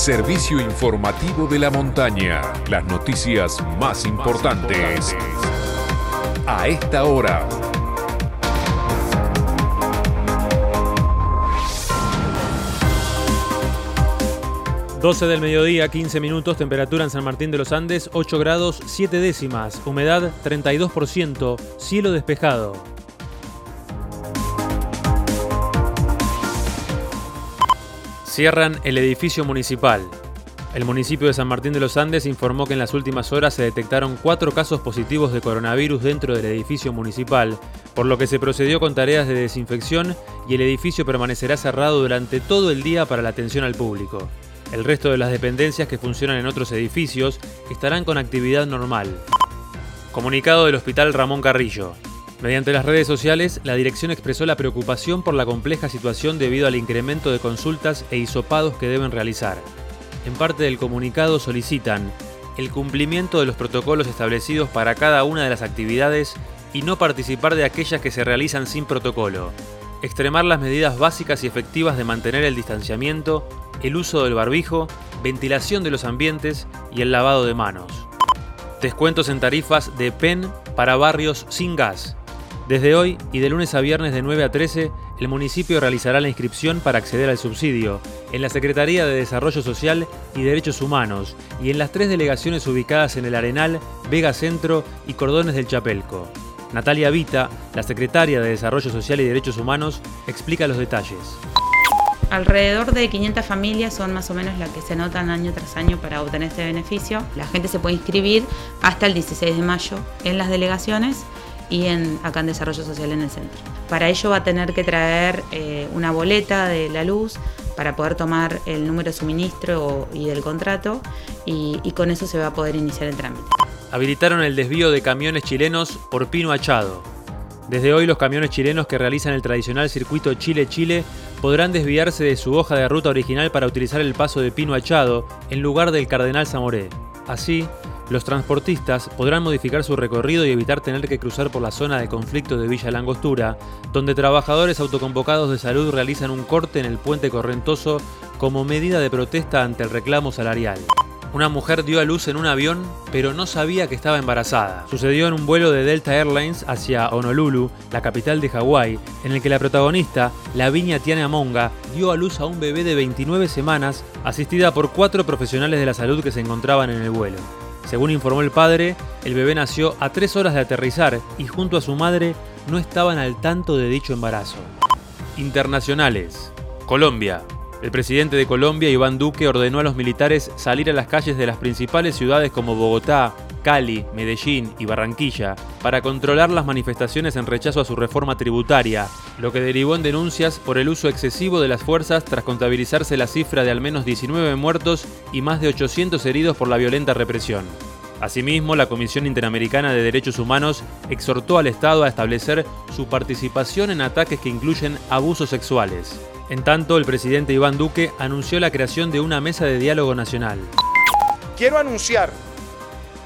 servicio informativo de la montaña. Las noticias más importantes a esta hora. 12 del mediodía, 15 minutos, temperatura en San Martín de los Andes, 8 grados 7 décimas, humedad 32%, cielo despejado. Cierran el edificio municipal. El municipio de San Martín de los Andes informó que en las últimas horas se detectaron cuatro casos positivos de coronavirus dentro del edificio municipal, por lo que se procedió con tareas de desinfección y el edificio permanecerá cerrado durante todo el día para la atención al público. El resto de las dependencias que funcionan en otros edificios estarán con actividad normal. Comunicado del Hospital Ramón Carrillo. Mediante las redes sociales, la dirección expresó la preocupación por la compleja situación debido al incremento de consultas e hisopados que deben realizar. En parte del comunicado solicitan el cumplimiento de los protocolos establecidos para cada una de las actividades y no participar de aquellas que se realizan sin protocolo. Extremar las medidas básicas y efectivas de mantener el distanciamiento, el uso del barbijo, ventilación de los ambientes y el lavado de manos. Descuentos en tarifas de PEN para barrios sin gas. Desde hoy y de lunes a viernes de 9 a 13, el municipio realizará la inscripción para acceder al subsidio en la Secretaría de Desarrollo Social y Derechos Humanos y en las tres delegaciones ubicadas en el Arenal, Vega Centro y Cordones del Chapelco. Natalia Vita, la secretaria de Desarrollo Social y Derechos Humanos, explica los detalles. Alrededor de 500 familias son más o menos las que se anotan año tras año para obtener este beneficio. La gente se puede inscribir hasta el 16 de mayo en las delegaciones y en, acá en Desarrollo Social en el centro. Para ello va a tener que traer eh, una boleta de la luz para poder tomar el número de suministro y del contrato y, y con eso se va a poder iniciar el trámite. Habilitaron el desvío de camiones chilenos por Pino Achado. Desde hoy los camiones chilenos que realizan el tradicional circuito Chile-Chile podrán desviarse de su hoja de ruta original para utilizar el paso de Pino Achado en lugar del Cardenal Zamoré. Así, los transportistas podrán modificar su recorrido y evitar tener que cruzar por la zona de conflicto de Villa Langostura, donde trabajadores autoconvocados de salud realizan un corte en el puente correntoso como medida de protesta ante el reclamo salarial. Una mujer dio a luz en un avión, pero no sabía que estaba embarazada. Sucedió en un vuelo de Delta Airlines hacia Honolulu, la capital de Hawái, en el que la protagonista, la viña Tiana Monga, dio a luz a un bebé de 29 semanas, asistida por cuatro profesionales de la salud que se encontraban en el vuelo. Según informó el padre, el bebé nació a tres horas de aterrizar y junto a su madre no estaban al tanto de dicho embarazo. Internacionales. Colombia. El presidente de Colombia, Iván Duque, ordenó a los militares salir a las calles de las principales ciudades como Bogotá, Cali, Medellín y Barranquilla para controlar las manifestaciones en rechazo a su reforma tributaria, lo que derivó en denuncias por el uso excesivo de las fuerzas tras contabilizarse la cifra de al menos 19 muertos y más de 800 heridos por la violenta represión. Asimismo, la Comisión Interamericana de Derechos Humanos exhortó al Estado a establecer su participación en ataques que incluyen abusos sexuales. En tanto, el presidente Iván Duque anunció la creación de una mesa de diálogo nacional. Quiero anunciar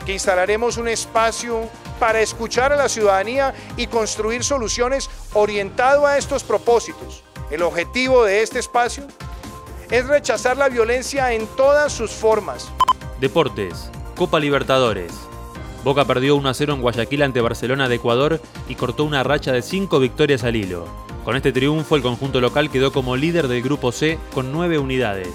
que instalaremos un espacio para escuchar a la ciudadanía y construir soluciones orientado a estos propósitos. El objetivo de este espacio es rechazar la violencia en todas sus formas. Deportes, Copa Libertadores. Boca perdió 1 a 0 en Guayaquil ante Barcelona de Ecuador y cortó una racha de 5 victorias al hilo. Con este triunfo, el conjunto local quedó como líder del Grupo C con 9 unidades.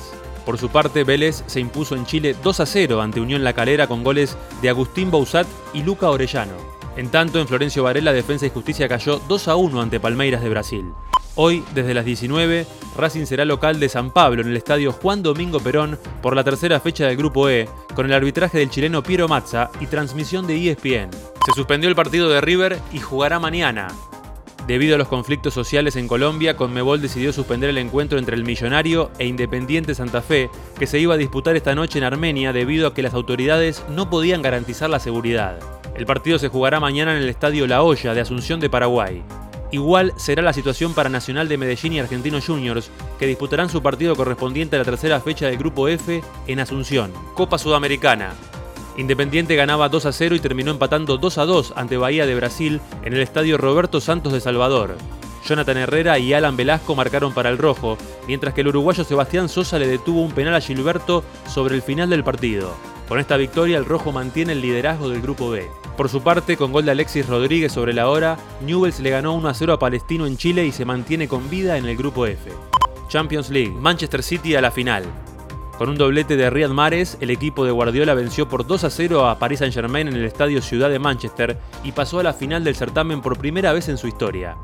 Por su parte, Vélez se impuso en Chile 2 a 0 ante Unión La Calera con goles de Agustín Bausat y Luca Orellano. En tanto, en Florencio Varela, Defensa y Justicia cayó 2 a 1 ante Palmeiras de Brasil. Hoy, desde las 19, Racing será local de San Pablo en el estadio Juan Domingo Perón por la tercera fecha del Grupo E, con el arbitraje del chileno Piero Mazza y transmisión de ESPN. Se suspendió el partido de River y jugará mañana. Debido a los conflictos sociales en Colombia, Conmebol decidió suspender el encuentro entre el Millonario e Independiente Santa Fe, que se iba a disputar esta noche en Armenia debido a que las autoridades no podían garantizar la seguridad. El partido se jugará mañana en el Estadio La Hoya de Asunción de Paraguay. Igual será la situación para Nacional de Medellín y Argentinos Juniors, que disputarán su partido correspondiente a la tercera fecha del Grupo F en Asunción. Copa Sudamericana. Independiente ganaba 2 a 0 y terminó empatando 2 a 2 ante Bahía de Brasil en el estadio Roberto Santos de Salvador. Jonathan Herrera y Alan Velasco marcaron para el rojo, mientras que el uruguayo Sebastián Sosa le detuvo un penal a Gilberto sobre el final del partido. Con esta victoria el rojo mantiene el liderazgo del grupo B. Por su parte, con gol de Alexis Rodríguez sobre la hora, Newells le ganó 1 a 0 a Palestino en Chile y se mantiene con vida en el grupo F. Champions League, Manchester City a la final. Con un doblete de Riyad Mahrez, el equipo de Guardiola venció por 2 a 0 a Paris Saint-Germain en el estadio Ciudad de Manchester y pasó a la final del certamen por primera vez en su historia.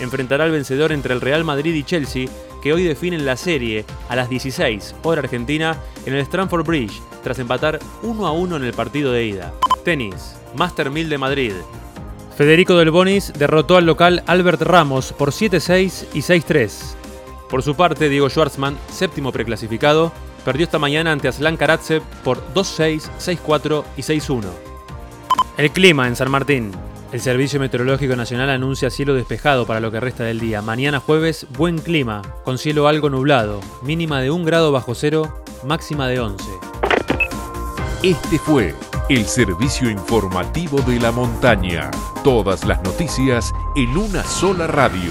Enfrentará al vencedor entre el Real Madrid y Chelsea, que hoy definen la serie a las 16 hora argentina en el Stamford Bridge, tras empatar 1 a 1 en el partido de ida. Tenis, Master 1000 de Madrid. Federico Del Bonis derrotó al local Albert Ramos por 7-6 y 6-3. Por su parte, Diego Schwartzman, séptimo preclasificado, perdió esta mañana ante Aslan Karatsev por 2-6, 6-4 y 6-1. El clima en San Martín. El Servicio Meteorológico Nacional anuncia cielo despejado para lo que resta del día. Mañana jueves, buen clima, con cielo algo nublado, mínima de 1 grado bajo cero, máxima de 11. Este fue el servicio informativo de la montaña. Todas las noticias en una sola radio.